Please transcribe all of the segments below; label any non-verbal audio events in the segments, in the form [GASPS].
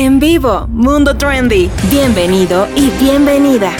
En vivo, Mundo Trendy. Bienvenido y bienvenida.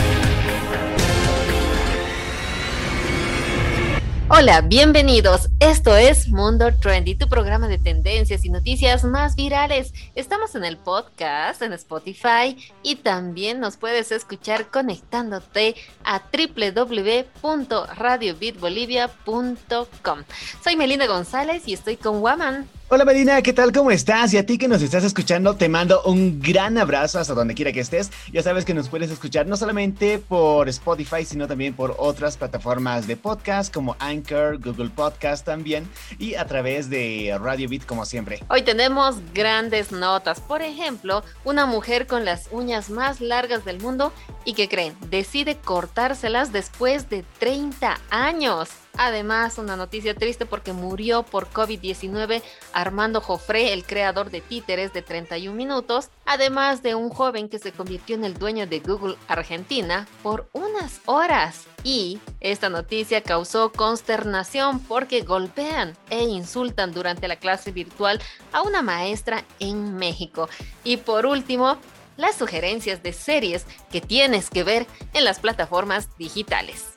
Hola, bienvenidos. Esto es Mundo Trendy, tu programa de tendencias y noticias más virales. Estamos en el podcast, en Spotify y también nos puedes escuchar conectándote a www.radiobitbolivia.com. Soy Melina González y estoy con Waman. Hola Melina, ¿qué tal? ¿Cómo estás? Y a ti que nos estás escuchando, te mando un gran abrazo hasta donde quiera que estés. Ya sabes que nos puedes escuchar no solamente por Spotify, sino también por otras plataformas de podcast como Anchor, Google Podcast también y a través de Radio Beat como siempre. Hoy tenemos grandes notas. Por ejemplo, una mujer con las uñas más largas del mundo y que creen, decide cortárselas después de 30 años. Además, una noticia triste porque murió por COVID-19 Armando Jofré, el creador de títeres de 31 minutos, además de un joven que se convirtió en el dueño de Google Argentina por unas horas. Y esta noticia causó consternación porque golpean e insultan durante la clase virtual a una maestra en México. Y por último, las sugerencias de series que tienes que ver en las plataformas digitales.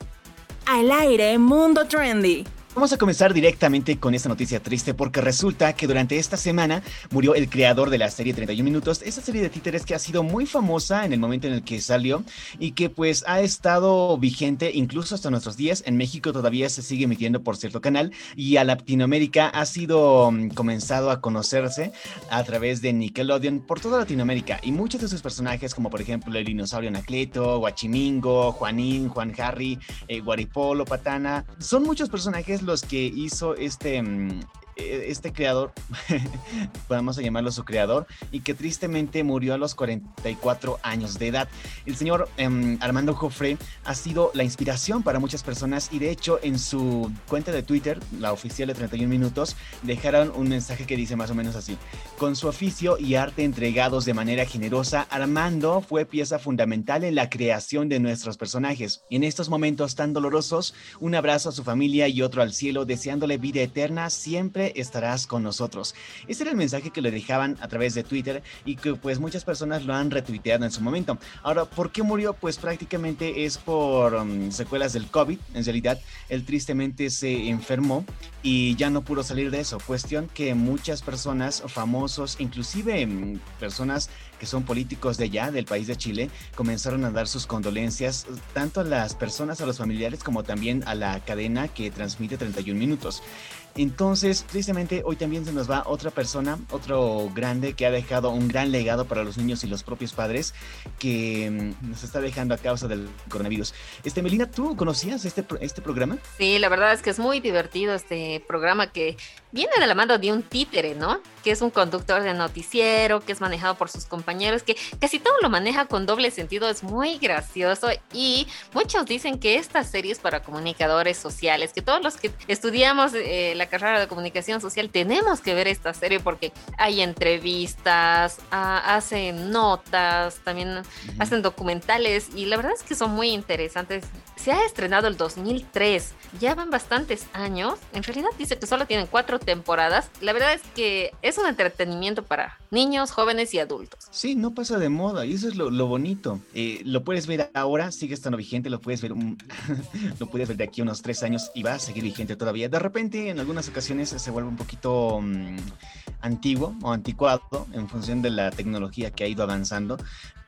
Al aire, Mundo Trendy. Vamos a comenzar directamente con esta noticia triste porque resulta que durante esta semana murió el creador de la serie 31 minutos, esa serie de títeres que ha sido muy famosa en el momento en el que salió y que pues ha estado vigente incluso hasta nuestros días. En México todavía se sigue emitiendo por cierto canal y a Latinoamérica ha sido mm, comenzado a conocerse a través de Nickelodeon por toda Latinoamérica y muchos de sus personajes como por ejemplo el dinosaurio Anacleto, Guachimingo, Juanín, Juan Harry, eh, Guaripolo, Patana, son muchos personajes los que hizo este, mm, este creador, [LAUGHS] podemos llamarlo su creador, y que tristemente murió a los 44 años de edad. El señor em, Armando Joffre ha sido la inspiración para muchas personas y de hecho en su cuenta de Twitter, la oficial de 31 minutos, dejaron un mensaje que dice más o menos así. Con su oficio y arte entregados de manera generosa, Armando fue pieza fundamental en la creación de nuestros personajes. En estos momentos tan dolorosos, un abrazo a su familia y otro al cielo, deseándole vida eterna siempre estarás con nosotros. Ese era el mensaje que le dejaban a través de Twitter y que pues muchas personas lo han retuiteado en su momento. Ahora, ¿por qué murió? Pues prácticamente es por um, secuelas del COVID. En realidad, él tristemente se enfermó y ya no pudo salir de eso. Cuestión que muchas personas, famosos, inclusive mm, personas que son políticos de allá, del país de Chile, comenzaron a dar sus condolencias tanto a las personas, a los familiares, como también a la cadena que transmite 31 minutos. Entonces, tristemente, hoy también se nos va otra persona, otro grande que ha dejado un gran legado para los niños y los propios padres que mm, nos está dejando a causa del coronavirus. Este, Melina, ¿tú conocías este, este programa? Sí, la verdad es que es muy divertido este programa que viene de la mano de un títere, ¿no? Que es un conductor de noticiero, que es manejado por sus compañeros, que casi todo lo maneja con doble sentido, es muy gracioso y muchos dicen que esta serie es para comunicadores sociales, que todos los que estudiamos eh, la carrera de comunicación social tenemos que ver esta serie porque hay entrevistas, ah, hacen notas, también hacen documentales y la verdad es que son muy interesantes. Se ha estrenado el 2003, ya van bastantes años, en realidad dice que solo tienen cuatro temporadas. La verdad es que es un entretenimiento para niños, jóvenes y adultos. Sí, no pasa de moda y eso es lo, bonito. Eh, lo puedes ver ahora, sigue estando vigente, lo puedes ver, [LAUGHS] lo puedes ver de aquí a unos tres años y va a seguir vigente todavía. De repente, en algunas ocasiones se vuelve un poquito mm, antiguo o anticuado en función de la tecnología que ha ido avanzando,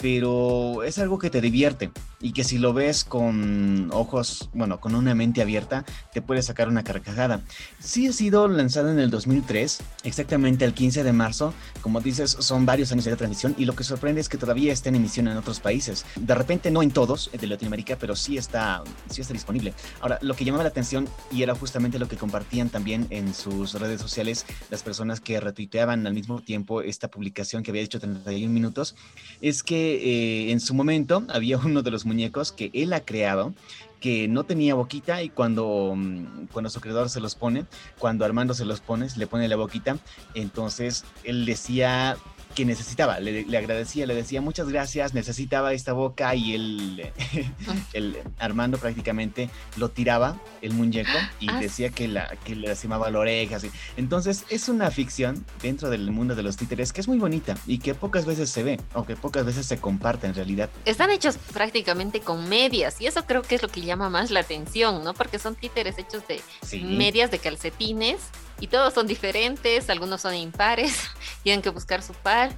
pero es algo que te divierte y que si lo ves con ojos, bueno, con una mente abierta, te puede sacar una carcajada. Sí ha sido lanzado en el 2003, exactamente el 15 de marzo, como dices, son varios años de transmisión y lo que sorprende es que todavía está en emisión en otros países. De repente no en todos de Latinoamérica, pero sí está, sí está disponible. Ahora, lo que llamaba la atención y era justamente lo que compartían también en sus redes sociales las personas que retuiteaban al mismo tiempo esta publicación que había hecho 31 minutos, es que eh, en su momento [LAUGHS] había uno de los muñecos que él ha creado que no tenía boquita y cuando, mm, cuando su creador se los pone, cuando Armando se los pone, le pone la boquita, entonces él decía que necesitaba, le, agradecía, le decía muchas gracias, necesitaba esta boca y el, [LAUGHS] el Armando prácticamente lo tiraba, el muñeco, [GASPS] y ah, decía que, la, que le lastimaba la oreja. Así. Entonces es una ficción dentro del mundo de los títeres que es muy bonita y que pocas veces se ve, o que pocas veces se comparte en realidad. Están hechos prácticamente con medias y eso creo que es lo que llama más la atención, ¿no? Porque son títeres hechos de medias de calcetines y todos son diferentes, algunos son impares, [LAUGHS] tienen que buscar su par.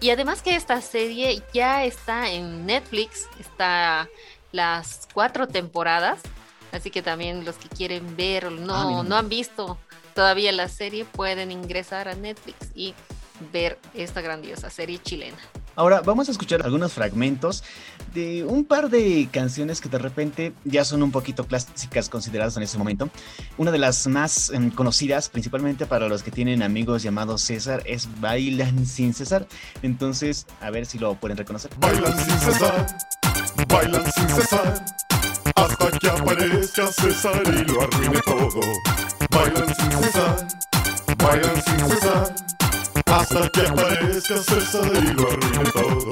Y además que esta serie ya está en Netflix, está las cuatro temporadas, así que también los que quieren ver o no, ah, no han visto todavía la serie pueden ingresar a Netflix y ver esta grandiosa serie chilena. Ahora vamos a escuchar algunos fragmentos de un par de canciones que de repente ya son un poquito clásicas consideradas en ese momento. Una de las más em, conocidas, principalmente para los que tienen amigos llamados César, es Bailan sin César. Entonces, a ver si lo pueden reconocer. Bailan sin César, bailan sin César, hasta que aparezca César y lo arruine todo. Bailan sin César, bailan sin César hasta que aparezca César y lo arruine todo.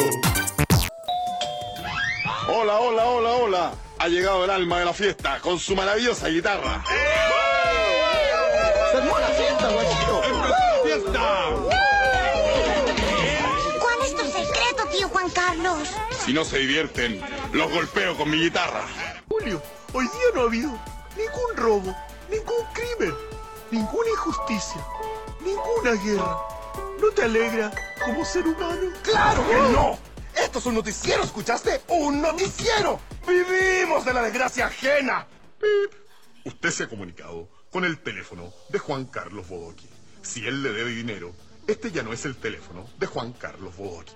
Hola, hola, hola, hola. Ha llegado el alma de la fiesta con su maravillosa guitarra. ¡Se la fiesta, guachito! ¡Fiesta! ¿Cuál es tu secreto, tío Juan Carlos? Si no se divierten, los golpeo con mi guitarra. Julio, hoy día no ha habido ningún robo, ningún crimen, ninguna injusticia, ninguna guerra. ¿No te alegra como ser humano? ¡Claro que no! Esto es un noticiero, ¿escuchaste? ¡Un noticiero! ¡Vivimos de la desgracia ajena! ¡Pip! Usted se ha comunicado con el teléfono de Juan Carlos Bodoqui. Si él le debe dinero, este ya no es el teléfono de Juan Carlos Bodoqui.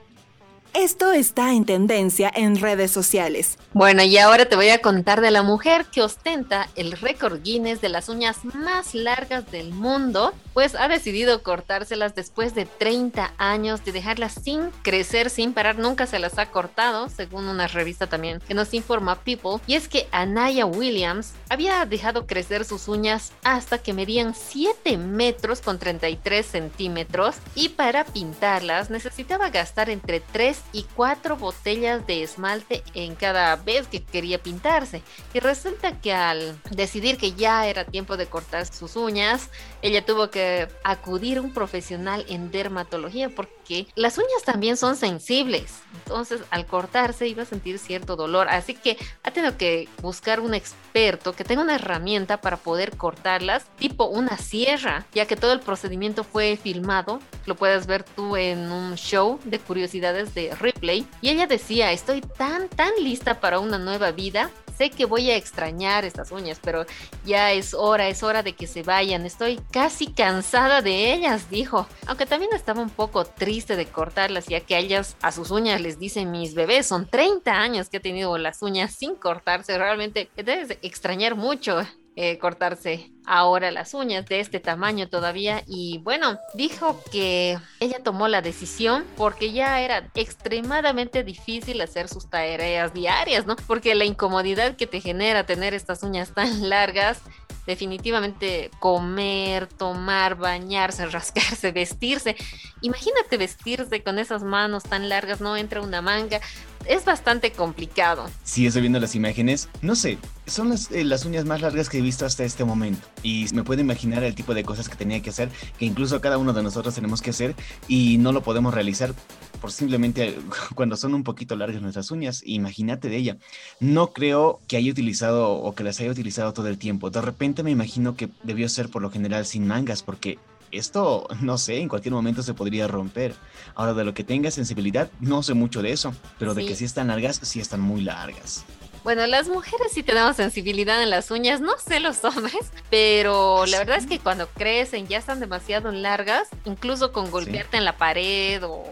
Esto está en tendencia en redes sociales. Bueno, y ahora te voy a contar de la mujer que ostenta el récord Guinness de las uñas más largas del mundo, pues ha decidido cortárselas después de 30 años de dejarlas sin crecer, sin parar, nunca se las ha cortado, según una revista también que nos informa People, y es que Anaya Williams había dejado crecer sus uñas hasta que medían 7 metros con 33 centímetros y para pintarlas necesitaba gastar entre 3 y cuatro botellas de esmalte en cada vez que quería pintarse. Y resulta que al decidir que ya era tiempo de cortar sus uñas, ella tuvo que acudir a un profesional en dermatología porque las uñas también son sensibles. Entonces al cortarse iba a sentir cierto dolor. Así que ha tenido que buscar un experto que tenga una herramienta para poder cortarlas, tipo una sierra, ya que todo el procedimiento fue filmado. Lo puedes ver tú en un show de curiosidades de Ripley y ella decía, estoy tan, tan lista para una nueva vida. Sé que voy a extrañar estas uñas, pero ya es hora, es hora de que se vayan. Estoy casi cansada de ellas, dijo. Aunque también estaba un poco triste de cortarlas, ya que a ellas, a sus uñas les dicen mis bebés, son 30 años que he tenido las uñas sin cortarse. Realmente debes extrañar mucho eh, cortarse ahora las uñas de este tamaño todavía y bueno, dijo que ella tomó la decisión porque ya era extremadamente difícil hacer sus tareas diarias, ¿no? Porque la incomodidad que te genera tener estas uñas tan [LAUGHS] largas definitivamente comer, tomar, bañarse, [LAUGHS] rascarse, vestirse. Imagínate vestirse con esas manos tan largas, no entra una manga es bastante complicado. Sí, estoy viendo las imágenes. No sé, son las, eh, las, uñas más largas que he visto hasta este momento. Y me puedo imaginar el tipo de cosas que tenía que hacer, que incluso cada uno de nosotros tenemos que hacer y no lo podemos realizar por simplemente [LAUGHS] cuando son un poquito largas nuestras uñas. Imagínate de ella. No creo que haya utilizado o que las haya utilizado todo el tiempo. De repente me imagino que debió ser por lo general sin mangas, porque esto, no sé, en cualquier momento se podría romper. Ahora, de lo que tenga sensibilidad, no sé mucho de eso, pero de que sí están largas, sí están muy largas. Bueno, las mujeres sí tenemos sensibilidad en las uñas, no sé los hombres, pero la verdad es que cuando crecen ya están demasiado largas, incluso con golpearte en la pared o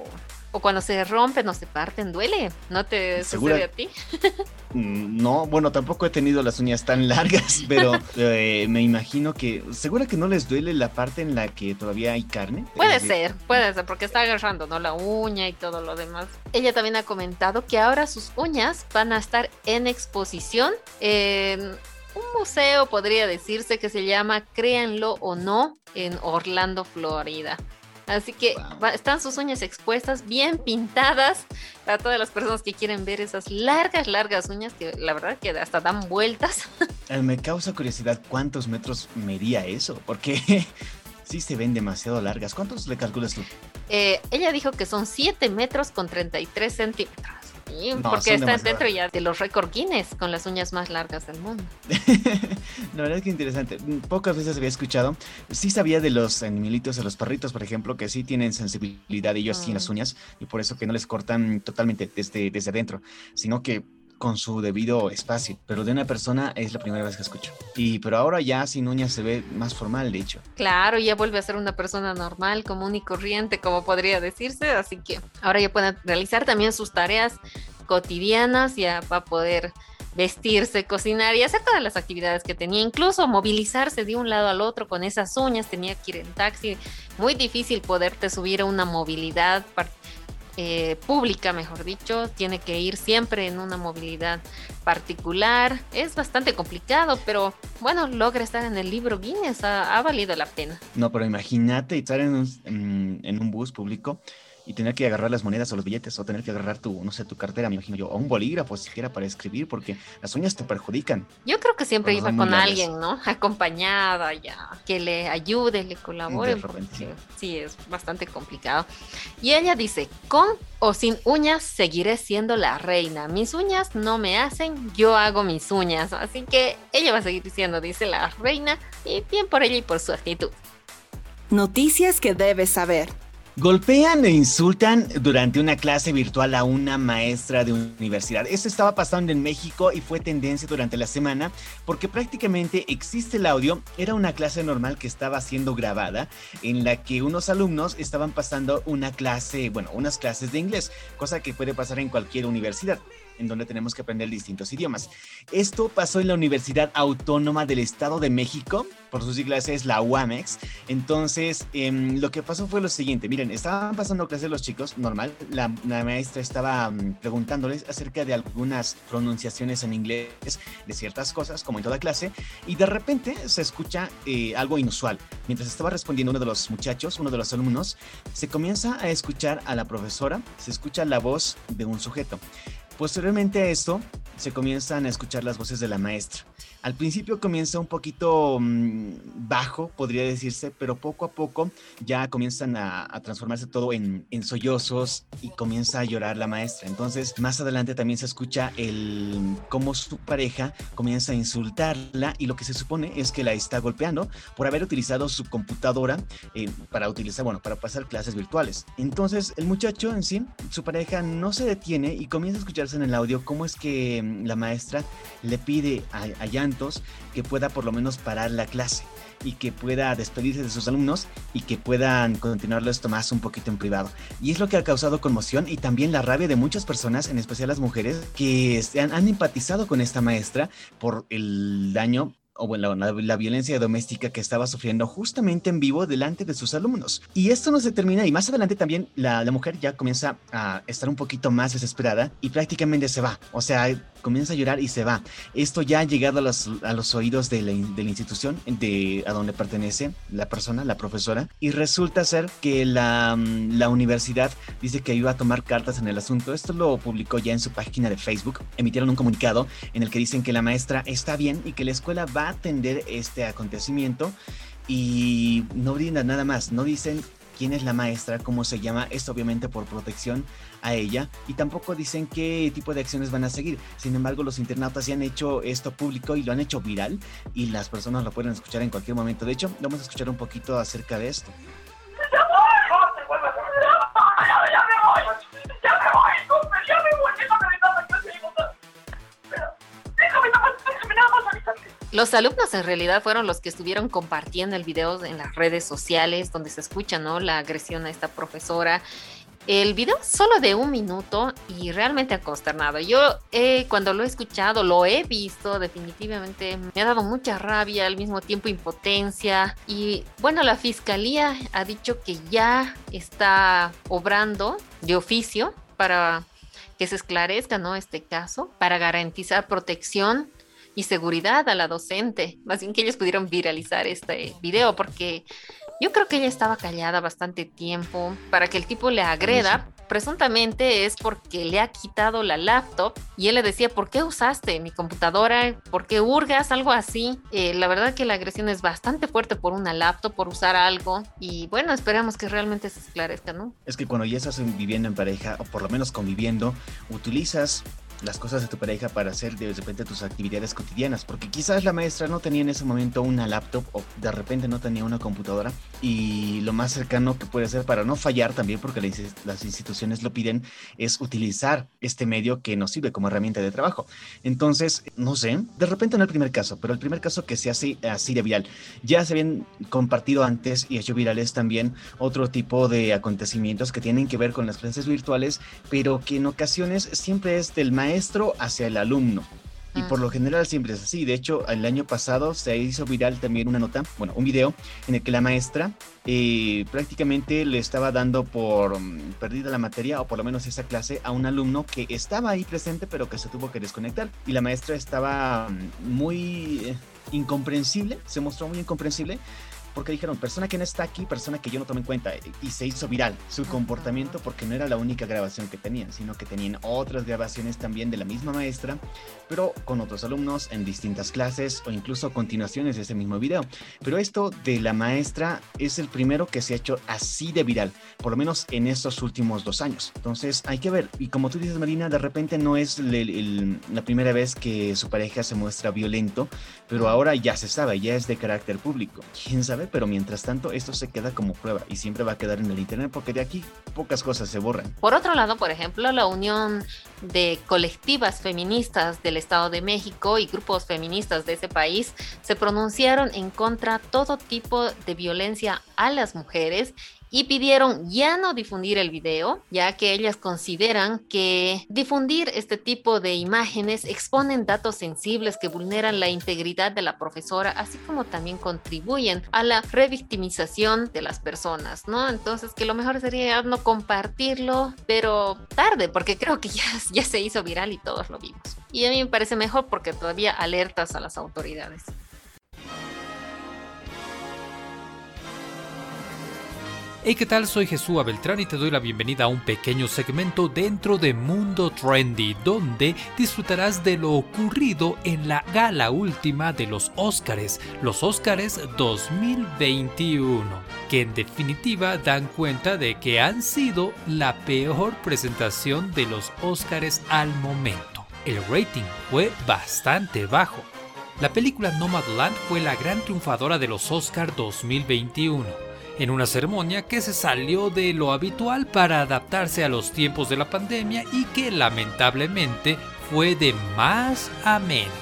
o cuando se rompen o se parten, duele. ¿No te sucede a ti? Mm, no, bueno, tampoco he tenido las uñas tan [LAUGHS] largas, pero eh, me imagino que. ¿Segura que no les duele la parte en la que todavía hay carne? Puede ser, puede ser, porque está agarrando, ¿no? La uña y todo lo demás. Ella también ha comentado que ahora sus uñas van a estar en exposición en un museo, podría decirse, que se llama Créanlo o no, en Orlando, Florida. Así que están sus uñas expuestas, bien pintadas, para todas las personas que quieren ver esas largas, largas uñas que la verdad que hasta dan vueltas. [LAUGHS] Eh, me causa curiosidad cuántos metros medía eso, porque [LAUGHS] sí se ven demasiado largas. ¿Cuántos le calculas tú? Eh, ella dijo que son 7 metros con 33 centímetros. Porque está dentro ya de los récord Guinness con las uñas más largas del mundo. [LAUGHS] La verdad es que interesante. Pocas veces había escuchado. Sí sabía de los animalitos, de los perritos, por ejemplo, que sí tienen sensibilidad ellos sí en las mm. uñas y por eso que no les cortan totalmente desde, desde adentro, sino que con su debido espacio, pero de una persona es la primera vez que escucho. Y pero ahora ya sin uñas se ve más formal, de hecho. Claro, ya vuelve a ser una persona normal, común y corriente, como podría decirse, así que ahora ya pueden realizar también sus tareas cotidianas, ya va a poder vestirse, cocinar y hacer todas las actividades que tenía, incluso movilizarse de un lado al otro con esas uñas, tenía que ir en taxi, muy difícil poderte subir a una movilidad eh, pública, mejor dicho, tiene que ir siempre en una movilidad particular. Es bastante complicado, pero bueno, logra estar en el libro Guinness, ha, valido la pena. No, pero imagínate estar en un, en un bus público y tener que agarrar las monedas o los billetes o tener que agarrar tu, no sé, tu cartera, me imagino yo, o un bolígrafo siquiera para escribir, porque las uñas te perjudican. Yo creo que siempre iba con alguien, ¿no? [LAUGHS] Acompañada ya, que le ayude, le colabore. Sí, es bastante complicado. Y ella dice, con o sin uñas seguiré siendo la reina. Mis uñas no me hacen, yo hago mis uñas. Así que ella va a seguir diciendo, dice la reina, y bien por ella y por su actitud. Noticias que debes saber. Golpean e insultan durante una clase virtual a una maestra de universidad. Esto estaba pasando en México y fue tendencia durante la semana porque prácticamente existe el audio. Era una clase normal que estaba siendo grabada en la que unos alumnos estaban pasando una clase, bueno, unas clases de inglés, cosa que puede pasar en cualquier universidad en donde tenemos que aprender distintos idiomas. Esto pasó en la Universidad Autónoma del Estado de México, por sus siglas es la UAMEX. Entonces, em, lo que pasó fue lo siguiente, miren, estaban pasando clases los chicos, normal, la, maestra estaba mm, preguntándoles acerca de algunas pronunciaciones en inglés de ciertas cosas, como en toda clase, y de repente se escucha eh, algo inusual. Mientras estaba respondiendo uno de los muchachos, uno de los alumnos, se comienza a escuchar a la profesora, se escucha la voz de un sujeto. Posteriormente a esto, se comienzan a escuchar las voces de la maestra. Al principio comienza un poquito mm, bajo, podría decirse, pero poco a poco ya comienzan a, transformarse todo en, sollozos y comienza a llorar la maestra. Entonces, más adelante también se escucha el cómo su pareja comienza a insultarla y lo que se supone es que la está golpeando por haber utilizado su computadora eh, para utilizar, bueno, para pasar clases virtuales. Entonces, el muchacho en sí, su pareja no se detiene y comienza a escucharse en el audio cómo es que la maestra le pide a, Que pueda por lo menos parar la clase y que pueda despedirse de sus alumnos y que puedan continuarlo esto más un poquito en privado. Y es lo que ha causado conmoción y también la rabia de muchas personas, en especial las mujeres, que han, han empatizado con esta maestra por el daño o bueno, la, violencia doméstica que estaba sufriendo justamente en vivo delante de sus alumnos. Y esto no se termina y más adelante también la, la mujer ya comienza a estar un poquito más desesperada y prácticamente se va. O sea, comienza a llorar y se va. Esto ya ha llegado a los, a los oídos de la, de la, institución de, a donde pertenece la persona, la profesora, y resulta ser que la, la universidad dice que iba a tomar cartas en el asunto. Esto lo publicó ya en su página de Facebook. Emitieron un comunicado en el que dicen que la maestra está bien y que la escuela va a atender este acontecimiento y no brindan nada más, no dicen quién es la maestra, cómo se llama, esto obviamente por protección a ella, y tampoco dicen qué tipo de acciones van a seguir. Sin embargo, los internautas ya han hecho esto público y lo han hecho viral, y las personas lo pueden escuchar en cualquier momento. De hecho, vamos a escuchar un poquito acerca de esto. Los alumnos en realidad fueron los que estuvieron compartiendo el video en las redes sociales donde se escucha ¿no? la agresión a esta profesora. El video solo de un minuto y realmente consternado. Yo cuando lo he escuchado, lo he visto, definitivamente me ha dado mucha rabia, al mismo tiempo impotencia. Y bueno, la fiscalía ha dicho que ya está obrando de oficio para que se esclarezca ¿no? este caso, para garantizar protección y seguridad a la docente. Más bien que ellos pudieron viralizar este video porque Yo creo que ella estaba callada bastante tiempo para que el tipo le agreda. Presuntamente es porque le ha quitado la laptop y él le decía, ¿por qué usaste mi computadora? ¿Por qué hurgas? Algo así. Eh, la verdad que la agresión es bastante fuerte por una laptop, por usar algo. Y bueno, esperamos que realmente se esclarezca, ¿no? Es que cuando ya estás viviendo en pareja, o por lo menos conviviendo, utilizas las cosas de tu pareja para hacer de repente tus actividades cotidianas, porque quizás la maestra no tenía en ese momento una laptop o de repente no tenía una computadora y lo más cercano que puede ser para no fallar también, porque las instituciones lo piden, es utilizar este medio que nos sirve como herramienta de trabajo. Entonces, no sé, de repente no el primer caso, pero el primer caso que se hace así de viral, ya se habían compartido antes y hecho virales también otro tipo de acontecimientos que tienen que ver con las clases virtuales, pero que en ocasiones siempre es del maestro maestro hacia el alumno. Y por lo general siempre es así. De hecho, el año pasado se hizo viral también una nota, bueno, un video en el que la maestra eh, prácticamente le estaba dando por mm, perdida la materia, o por lo menos esa clase, a un alumno que estaba ahí presente, pero que se tuvo que desconectar. Y la maestra estaba mm, muy eh, incomprensible, se mostró muy incomprensible porque dijeron, persona que no está aquí, persona que yo no tomé en cuenta, y se hizo viral su comportamiento porque no era la única grabación que tenían, sino que tenían otras grabaciones también de la misma maestra, pero con otros alumnos en distintas clases o incluso continuaciones de ese mismo video. Pero esto de la maestra es el primero que se ha hecho así de viral, por lo menos en estos últimos dos años. Entonces hay que ver, y como tú dices Marina, de repente no es la primera vez que su pareja se muestra violento, pero ahora ya se sabe, ya es de carácter público. ¿Quién sabe? Pero mientras tanto esto se queda como prueba y siempre va a quedar en el Internet porque de aquí pocas cosas se borran. Por otro lado, por ejemplo, la Unión de Colectivas Feministas del Estado de México y grupos feministas de ese país se pronunciaron en contra todo tipo de violencia a las mujeres y pidieron ya no difundir el video, ya que ellas consideran que difundir este tipo de imágenes exponen datos sensibles que vulneran la integridad de la profesora, así como también contribuyen a la revictimización de las personas, ¿no? Entonces que lo mejor sería no compartirlo, pero tarde, porque creo que ya, ya se hizo viral y todos lo vimos. Y a mí me parece mejor porque todavía alertas a las autoridades. Hey, ¿qué tal? Soy Jesús Beltrán y te doy la bienvenida a un pequeño segmento dentro de Mundo Trendy, donde disfrutarás de lo ocurrido en la gala última de los Óscares, los Óscares 2021, que en definitiva dan cuenta de que han sido la peor presentación de los Óscares al momento. El rating fue bastante bajo. La película Nomadland fue la gran triunfadora de los Oscar 2021 en una ceremonia que se salió de lo habitual para adaptarse a los tiempos de la pandemia y que lamentablemente fue de más a menos.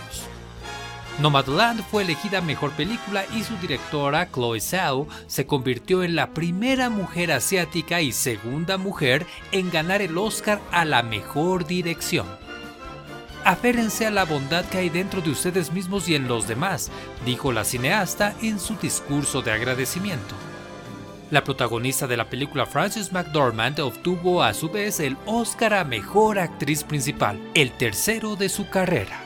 Nomadland fue elegida mejor película y su directora, Chloe Zhao, se convirtió en la primera mujer asiática y segunda mujer en ganar el Oscar a la mejor dirección. Aférense a la bondad que hay dentro de ustedes mismos y en los demás, dijo la cineasta en su discurso de agradecimiento. La protagonista de la película Frances McDormand obtuvo a su vez el Oscar a Mejor Actriz Principal, el tercero de su carrera.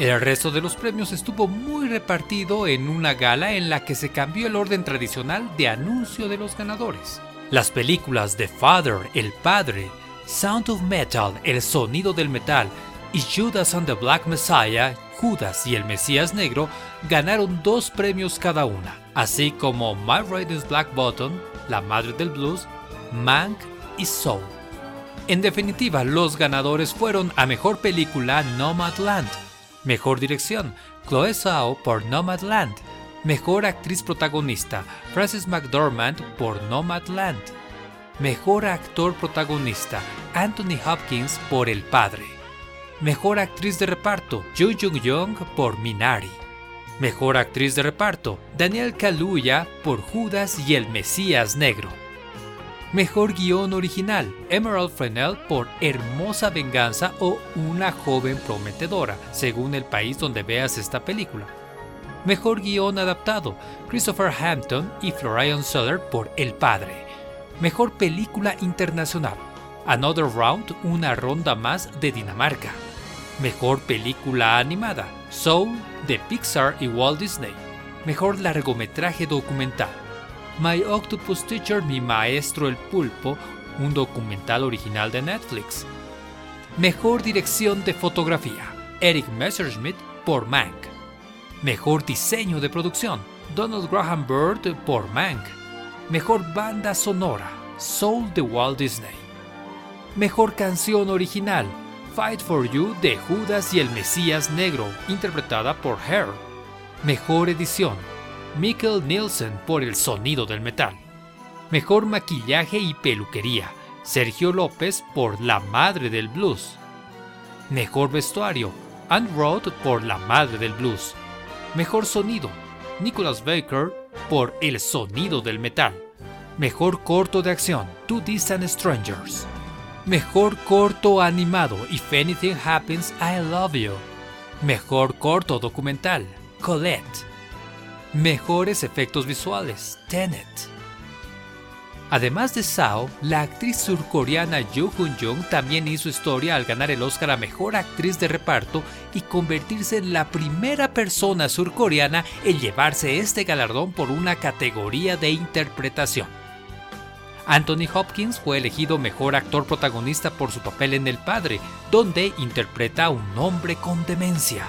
El resto de los premios estuvo muy repartido en una gala en la que se cambió el orden tradicional de anuncio de los ganadores. Las películas The Father, El Padre, Sound of Metal, El Sonido del Metal y Judas and the Black Messiah, Judas y el Mesías Negro ganaron dos premios cada una, así como My Riders Black Button, La Madre del Blues, Mank y Soul. En definitiva, los ganadores fueron a Mejor Película Nomadland, Mejor Dirección Chloe Zhao por Nomadland, Mejor Actriz Protagonista Frances McDormand por Nomadland, Mejor Actor Protagonista Anthony Hopkins por El Padre, Mejor Actriz de Reparto Jo Jung Young por Minari, Mejor actriz de reparto, Daniel Kaluuya por Judas y el Mesías Negro. Mejor guion original, Emerald Fennell por Hermosa Venganza o Una joven prometedora, según el país donde veas esta película. Mejor guion adaptado, Christopher Hampton y Florian Sutter por El Padre. Mejor película internacional, Another Round, una ronda más de Dinamarca. Mejor película animada, Soul de Pixar y Walt Disney. Mejor largometraje documental. My Octopus Teacher, mi maestro el pulpo, un documental original de Netflix. Mejor dirección de fotografía. Eric Messerschmidt por Mank. Mejor diseño de producción. Donald Graham Bird por Mank. Mejor banda sonora. Soul de Walt Disney. Mejor canción original. Fight for You de Judas y el Mesías Negro, interpretada por Hair. Mejor edición. Mikkel Nielsen por El sonido del metal. Mejor maquillaje y peluquería. Sergio López por La Madre del Blues. Mejor vestuario. Anne Roth por La Madre del Blues. Mejor sonido. Nicholas Baker por El sonido del metal. Mejor corto de acción. Two Distant Strangers. Mejor corto animado. If Anything Happens, I Love You. Mejor corto documental. Colette. Mejores efectos visuales. Tenet. Además de Sao, la actriz surcoreana Yoo Hun-jung también hizo historia al ganar el Oscar a Mejor Actriz de Reparto y convertirse en la primera persona surcoreana en llevarse este galardón por una categoría de interpretación. Anthony Hopkins fue elegido mejor actor protagonista por su papel en El Padre, donde interpreta a un hombre con demencia.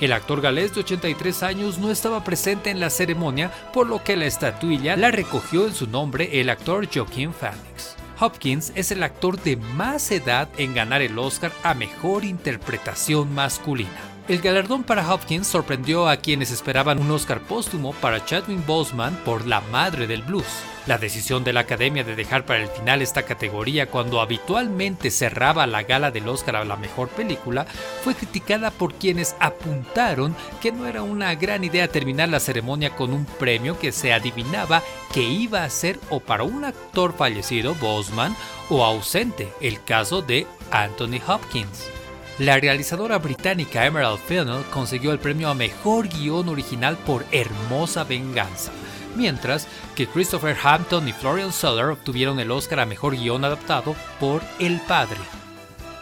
El actor galés de 83 años no estaba presente en la ceremonia, por lo que la estatuilla la recogió en su nombre el actor Joaquin Phoenix. Hopkins es el actor de más edad en ganar el Oscar a Mejor Interpretación Masculina. El galardón para Hopkins sorprendió a quienes esperaban un Oscar póstumo para Chadwick Boseman por La Madre del Blues. La decisión de la Academia de dejar para el final esta categoría cuando habitualmente cerraba la gala del Oscar a la mejor película fue criticada por quienes apuntaron que no era una gran idea terminar la ceremonia con un premio que se adivinaba que iba a ser o para un actor fallecido, Boseman, o ausente, el caso de Anthony Hopkins. La realizadora británica Emerald Fennell consiguió el premio a Mejor Guión Original por Hermosa Venganza, mientras que Christopher Hampton y Florian Seller obtuvieron el Oscar a Mejor Guión Adaptado por El Padre.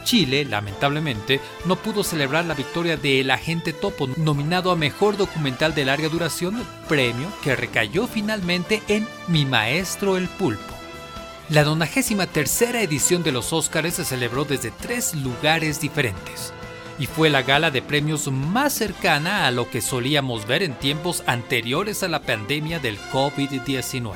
Chile, lamentablemente, no pudo celebrar la victoria de El Agente Topo, nominado a Mejor Documental de Larga Duración, premio que recayó finalmente en Mi Maestro el Pulpo. La 93 tercera edición de los Óscares se celebró desde tres lugares diferentes y fue la gala de premios más cercana a lo que solíamos ver en tiempos anteriores a la pandemia del COVID-19.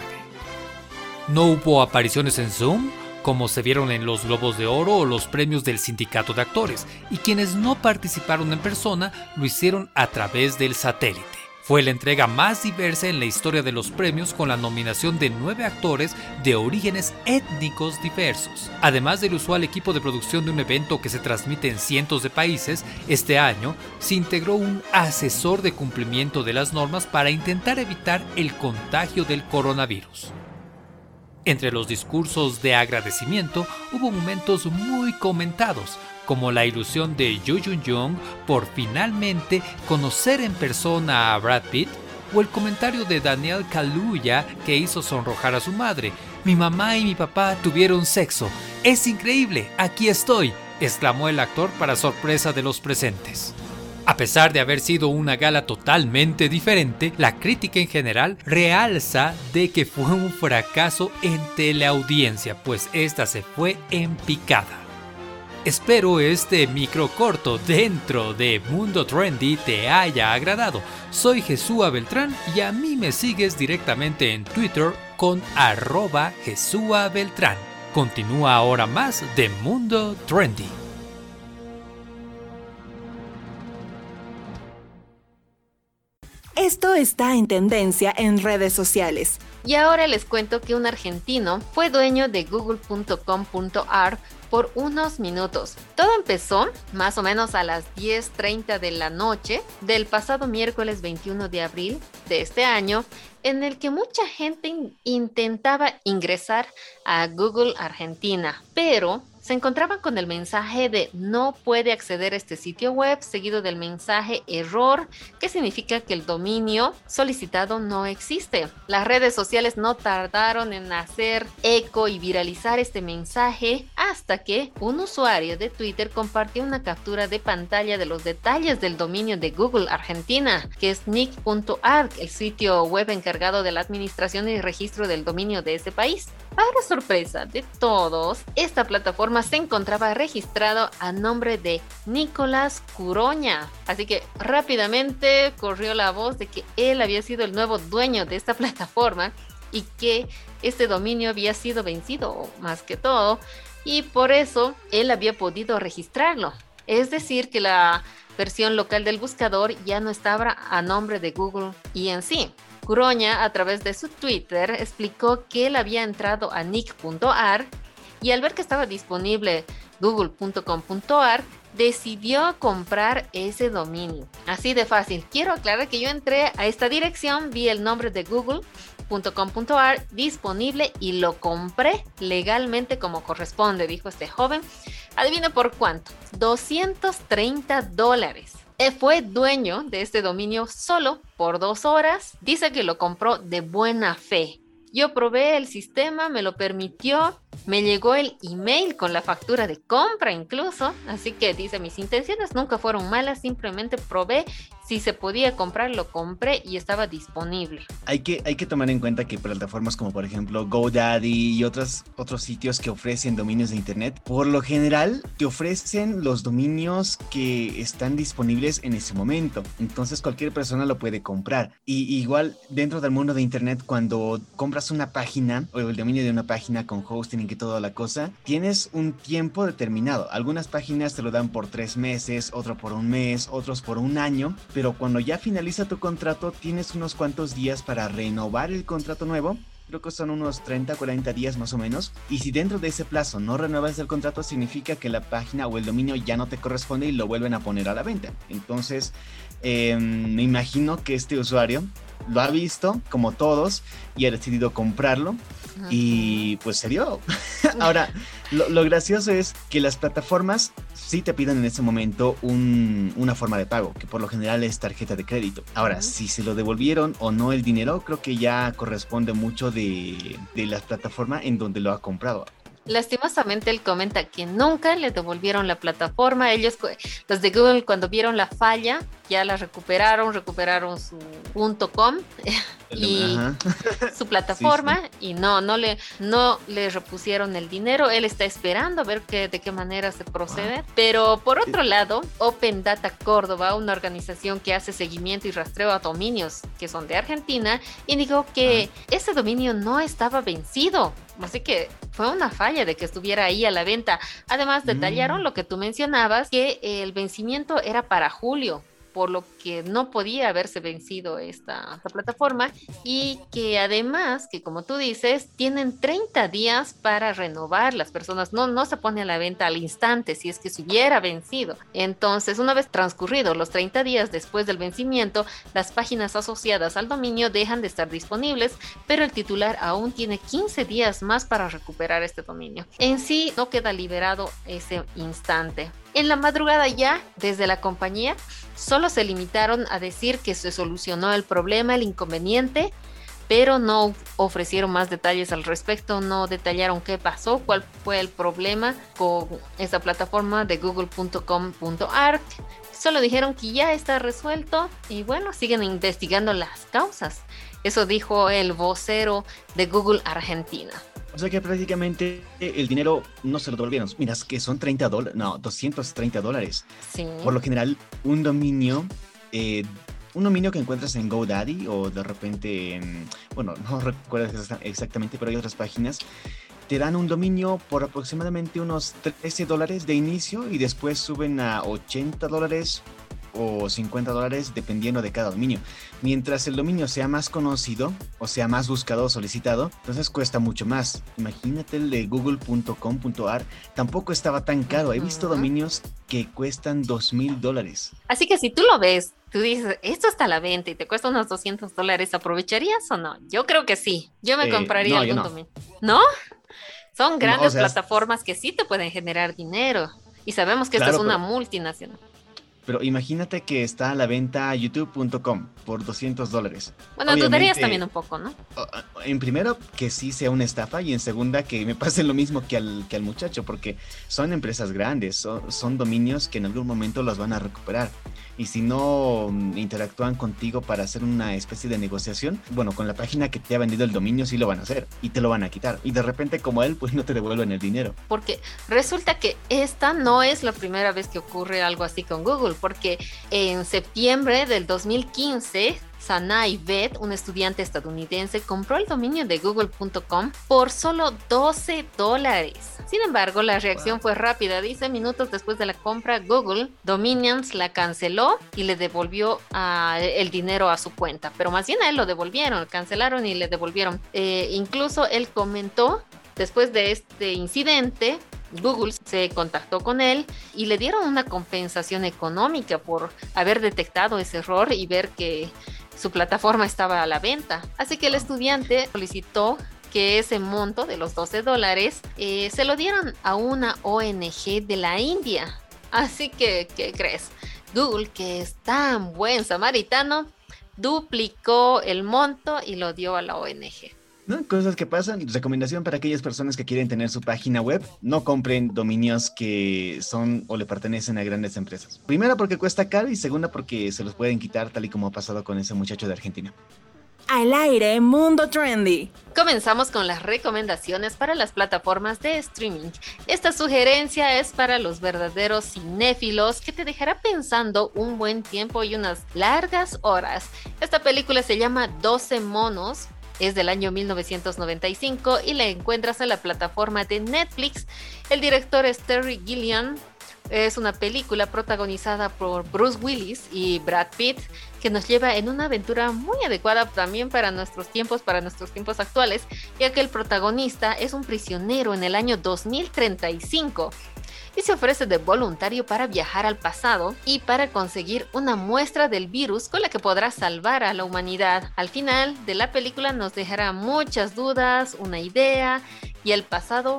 No hubo apariciones en Zoom, como se vieron en los Globos de Oro o los premios del Sindicato de Actores, y quienes no participaron en persona lo hicieron a través del satélite. Fue la entrega más diversa en la historia de los premios con la nominación de nueve actores de orígenes étnicos diversos. Además del usual equipo de producción de un evento que se transmite en cientos de países, este año se integró un asesor de cumplimiento de las normas para intentar evitar el contagio del coronavirus. Entre los discursos de agradecimiento hubo momentos muy comentados, como la ilusión de Yoo Jung por finalmente conocer en persona a Brad Pitt, o el comentario de Daniel Kaluuya que hizo sonrojar a su madre. Mi mamá y mi papá tuvieron sexo. Es increíble, aquí estoy, exclamó el actor para sorpresa de los presentes. A pesar de haber sido una gala totalmente diferente, la crítica en general realza de que fue un fracaso en teleaudiencia, pues esta se fue en picada. Espero este micro corto dentro de Mundo Trendy te haya agradado. Soy Jesúa Beltrán y a mí me sigues directamente en Twitter con arroba Jesúa Beltrán. Continúa ahora más de Mundo Trendy. Esto está en tendencia en redes sociales. Y ahora les cuento que un argentino fue dueño de google.com.ar por unos minutos. Todo empezó más o menos a las 10.30 de la noche del pasado miércoles 21 de abril de este año, en el que mucha gente intentaba ingresar a Google Argentina, pero se encontraban con el mensaje de no puede acceder a este sitio web, seguido del mensaje error, que significa que el dominio solicitado no existe. Las redes sociales no tardaron en hacer eco y viralizar este mensaje hasta que un usuario de Twitter compartió una captura de pantalla de los detalles del dominio de Google Argentina, que es nick.arg, el sitio web encargado de la administración y registro del dominio de ese país. Para sorpresa de todos, esta plataforma se encontraba registrado a nombre de Nicolás Curoña. Así que rápidamente corrió la voz de que él había sido el nuevo dueño de esta plataforma y que este dominio había sido vencido más que todo y por eso él había podido registrarlo. Es decir, que la versión local del buscador ya no estaba a nombre de Google y en sí. Curoña, a través de su Twitter, explicó que él había entrado a nick.ar y al ver que estaba disponible google.com.ar, decidió comprar ese dominio. Así de fácil. Quiero aclarar que yo entré a esta dirección, vi el nombre de google.com.ar disponible y lo compré legalmente como corresponde, dijo este joven. Adivina por cuánto. 230 dólares. Eh, fue dueño de este dominio solo por dos horas. Dice que lo compró de buena fe. Yo probé el sistema, me lo permitió, me llegó el email con la factura de compra incluso, así que dice, mis intenciones nunca fueron malas, simplemente probé si se podía comprar, lo compré y estaba disponible. Hay que, hay que tomar en cuenta que plataformas como por ejemplo GoDaddy y otros, otros sitios que ofrecen dominios de Internet, por lo general te ofrecen los dominios que están disponibles en ese momento. Entonces cualquier persona lo puede comprar. Y igual dentro del mundo de Internet, cuando compras una página o el dominio de una página con hosting y que toda la cosa, tienes un tiempo determinado. Algunas páginas te lo dan por tres meses, otro por un mes, otros por un año pero cuando ya finaliza tu contrato tienes unos cuantos días para renovar el contrato nuevo. Creo que son unos 30, 40 días más o menos. Y si dentro de ese plazo no renuevas el contrato, significa que la página o el dominio ya no te corresponde y lo vuelven a poner a la venta. Entonces, em, me imagino que este usuario lo ha visto, como todos, y ha decidido comprarlo. Y pues se dio. [LAUGHS] Ahora, lo, gracioso es que las plataformas sí te piden en ese momento una forma de pago, que por lo general es tarjeta de crédito. Ahora, si se lo devolvieron o no el dinero, creo que ya corresponde mucho de, de la plataforma en donde lo ha comprado. Lastimosamente él comenta que nunca le devolvieron la plataforma. Ellos, los de Google, cuando vieron la falla, ya la recuperaron, recuperaron su .com [LAUGHS] y su plataforma y no, no le, no le repusieron el dinero. Él está esperando a ver que, de qué manera se procede. Pero por otro lado, Open Data Córdoba, una organización que hace seguimiento y rastreo a dominios que son de Argentina, indicó que ese dominio no estaba vencido. Así que fue una falla de que estuviera ahí a la venta. Además, detallaron mm. lo que tú mencionabas, que el vencimiento era para julio por lo que no podía haberse vencido esta, plataforma y que además, que como tú dices, tienen 30 días para renovar las personas, no, no se pone a la venta al instante si es que se hubiera vencido. Entonces, una vez transcurridos los 30 días después del vencimiento, las páginas asociadas al dominio dejan de estar disponibles, pero el titular aún tiene 15 días más para recuperar este dominio. En sí, no queda liberado ese instante. En la madrugada ya, desde la compañía, solo se limitaron a decir que se solucionó el problema, el inconveniente, pero no ofrecieron más detalles al respecto, no detallaron qué pasó, cuál fue el problema con esa plataforma de google.com.arc. Solo dijeron que ya está resuelto y bueno, siguen investigando las causas. Eso dijo el vocero de Google Argentina. O sea que prácticamente el dinero no se lo devolvieron. Mira, que son 30 dólares, no, 230 dólares. Sí. Por lo general, un dominio, eh, un dominio que encuentras en GoDaddy o de repente, en, bueno, [LAUGHS] no recuerdo exactamente, pero hay otras páginas, te dan un dominio por aproximadamente unos 13 dólares de inicio y después suben a 80 dólares o 50 dólares dependiendo de cada dominio. Mientras el dominio sea más conocido o sea más buscado o solicitado, entonces cuesta mucho más. Imagínate el de google.com.ar, tampoco estaba tan caro. He visto dominios que cuestan 2 mil dólares. Así que si tú lo ves, tú dices, esto está a la venta y te cuesta unos 200 dólares, ¿aprovecharías o no? Yo creo que sí. Yo me eh, compraría algún dominio. ¿No? Son grandes o sea, plataformas que sí te pueden generar dinero. Y sabemos que esta Claro, es una pero- multinacional. Pero imagínate que está a la venta youtube.com por 200 dólares. Bueno, dudarías Obviamente, también un poco, ¿no? En primero, que sí sea una estafa y en segunda, que me pase lo mismo que al, que al muchacho, porque son empresas grandes, son, son dominios que en algún momento los van a recuperar. Y si no mm, interactúan contigo para hacer una especie de negociación, bueno, con la página que te ha vendido el dominio sí lo van a hacer y te lo van a quitar. Y de repente como él, pues [LAUGHS] no te devuelven el dinero. Porque resulta que esta no es la primera vez que ocurre algo así con Google, porque en septiembre del 2015, Sanai Bet, un estudiante estadounidense, compró el dominio de google.com por solo 12 dólares. Sin embargo, la reacción fue rápida. Dice minutos después de la compra, Google Dominions la canceló y le devolvió ah, el dinero a su cuenta. Pero más bien a él lo devolvieron, cancelaron y le devolvieron. Eh, incluso él comentó después de este incidente, Google se contactó con él y le dieron una compensación económica por haber detectado ese error y ver que su plataforma estaba a la venta. Así que el estudiante solicitó que ese monto de los 12 dólares eh, se lo dieron a una ONG de la India. Así que, ¿qué crees? Google, que es tan buen samaritano, duplicó el monto y lo dio a la ONG. ¿No? Cosas que pasan. Recomendación para aquellas personas que quieren tener su página web, no compren dominios que son o le pertenecen a grandes empresas. Primera porque cuesta caro y segunda porque se los pueden quitar tal y como ha pasado con ese muchacho de Argentina. Al aire, Mundo Trendy. Comenzamos con las recomendaciones para las plataformas de streaming. Esta sugerencia es para los verdaderos cinéfilos que te dejará pensando un buen tiempo y unas largas horas. Esta película se llama 12 monos. Es del año 1995 y la encuentras en la plataforma de Netflix. El director es Terry Gilliam. Es una película protagonizada por Bruce Willis y Brad Pitt que nos lleva en una aventura muy adecuada también para nuestros tiempos, para nuestros tiempos actuales, ya que el protagonista es un prisionero en el año 2035 y se ofrece de voluntario para viajar al pasado y para conseguir una muestra del virus con la que podrá salvar a la humanidad. Al final de la película nos dejará muchas dudas, una idea y el pasado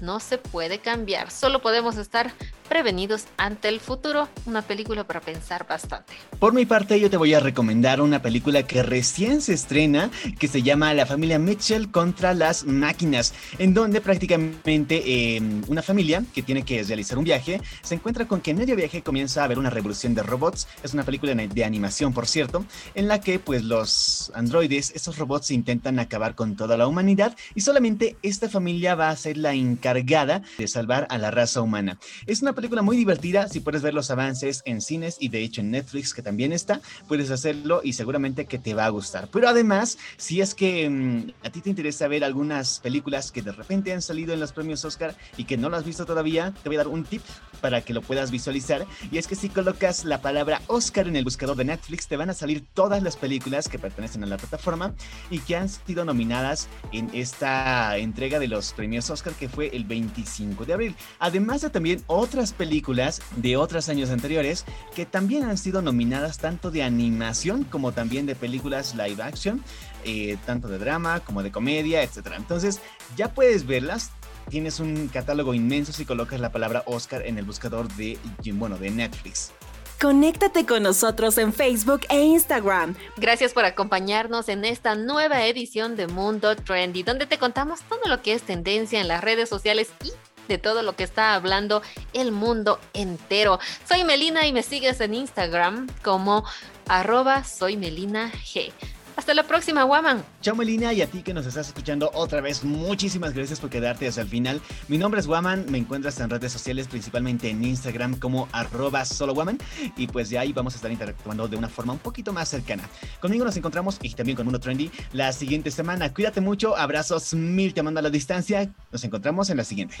no se puede cambiar, solo podemos estar prevenidos ante el futuro, una película para pensar bastante. Por mi parte, yo te voy a recomendar una película que recién se estrena, que se llama La familia Mitchell contra las máquinas, en donde prácticamente eh, una familia que tiene que realizar un viaje se encuentra con que en medio viaje comienza a haber una revolución de robots. Es una película de animación, por cierto, en la que pues los androides, esos robots intentan acabar con toda la humanidad y solamente esta familia va a ser la encargada de salvar a la raza humana. Es una película muy divertida, si puedes ver los avances en cines y de hecho en Netflix que también está, puedes hacerlo y seguramente que te va a gustar. Pero además, si es que mmm, a ti te interesa ver algunas películas que de repente han salido en los premios Oscar y que no lo has visto todavía, te voy a dar un tip para que lo puedas visualizar y es que si colocas la palabra Oscar en el buscador de Netflix te van a salir todas las películas que pertenecen a la plataforma y que han sido nominadas en esta entrega de los premios Oscar que fue el 25 de abril. Además de también otras películas de otros años anteriores que también han sido nominadas tanto de animación como también de películas live action, eh, tanto de drama como de comedia, etc. Entonces ya puedes verlas. Tienes un catálogo inmenso si colocas la palabra Oscar en el buscador de, bueno, de Netflix. Conéctate con nosotros en Facebook e Instagram. Gracias por acompañarnos en esta nueva edición de Mundo Trendy, donde te contamos todo lo que es tendencia en las redes sociales y de todo lo que está hablando el mundo entero. Soy Melina y me sigues en Instagram como arroba soy Melina G. Hasta la próxima, Waman. Chao Melina y a ti que nos estás escuchando otra vez, muchísimas gracias por quedarte hasta el final. Mi nombre es Waman, me encuentras en redes sociales, principalmente en Instagram como arroba solo Waman y pues de ahí vamos a estar interactuando de una forma un poquito más cercana. Conmigo nos encontramos y también con Mundo Trendy la siguiente semana. Cuídate mucho, abrazos mil te mando a la distancia. Nos encontramos en la siguiente.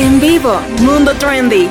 En vivo, Mundo Trendy.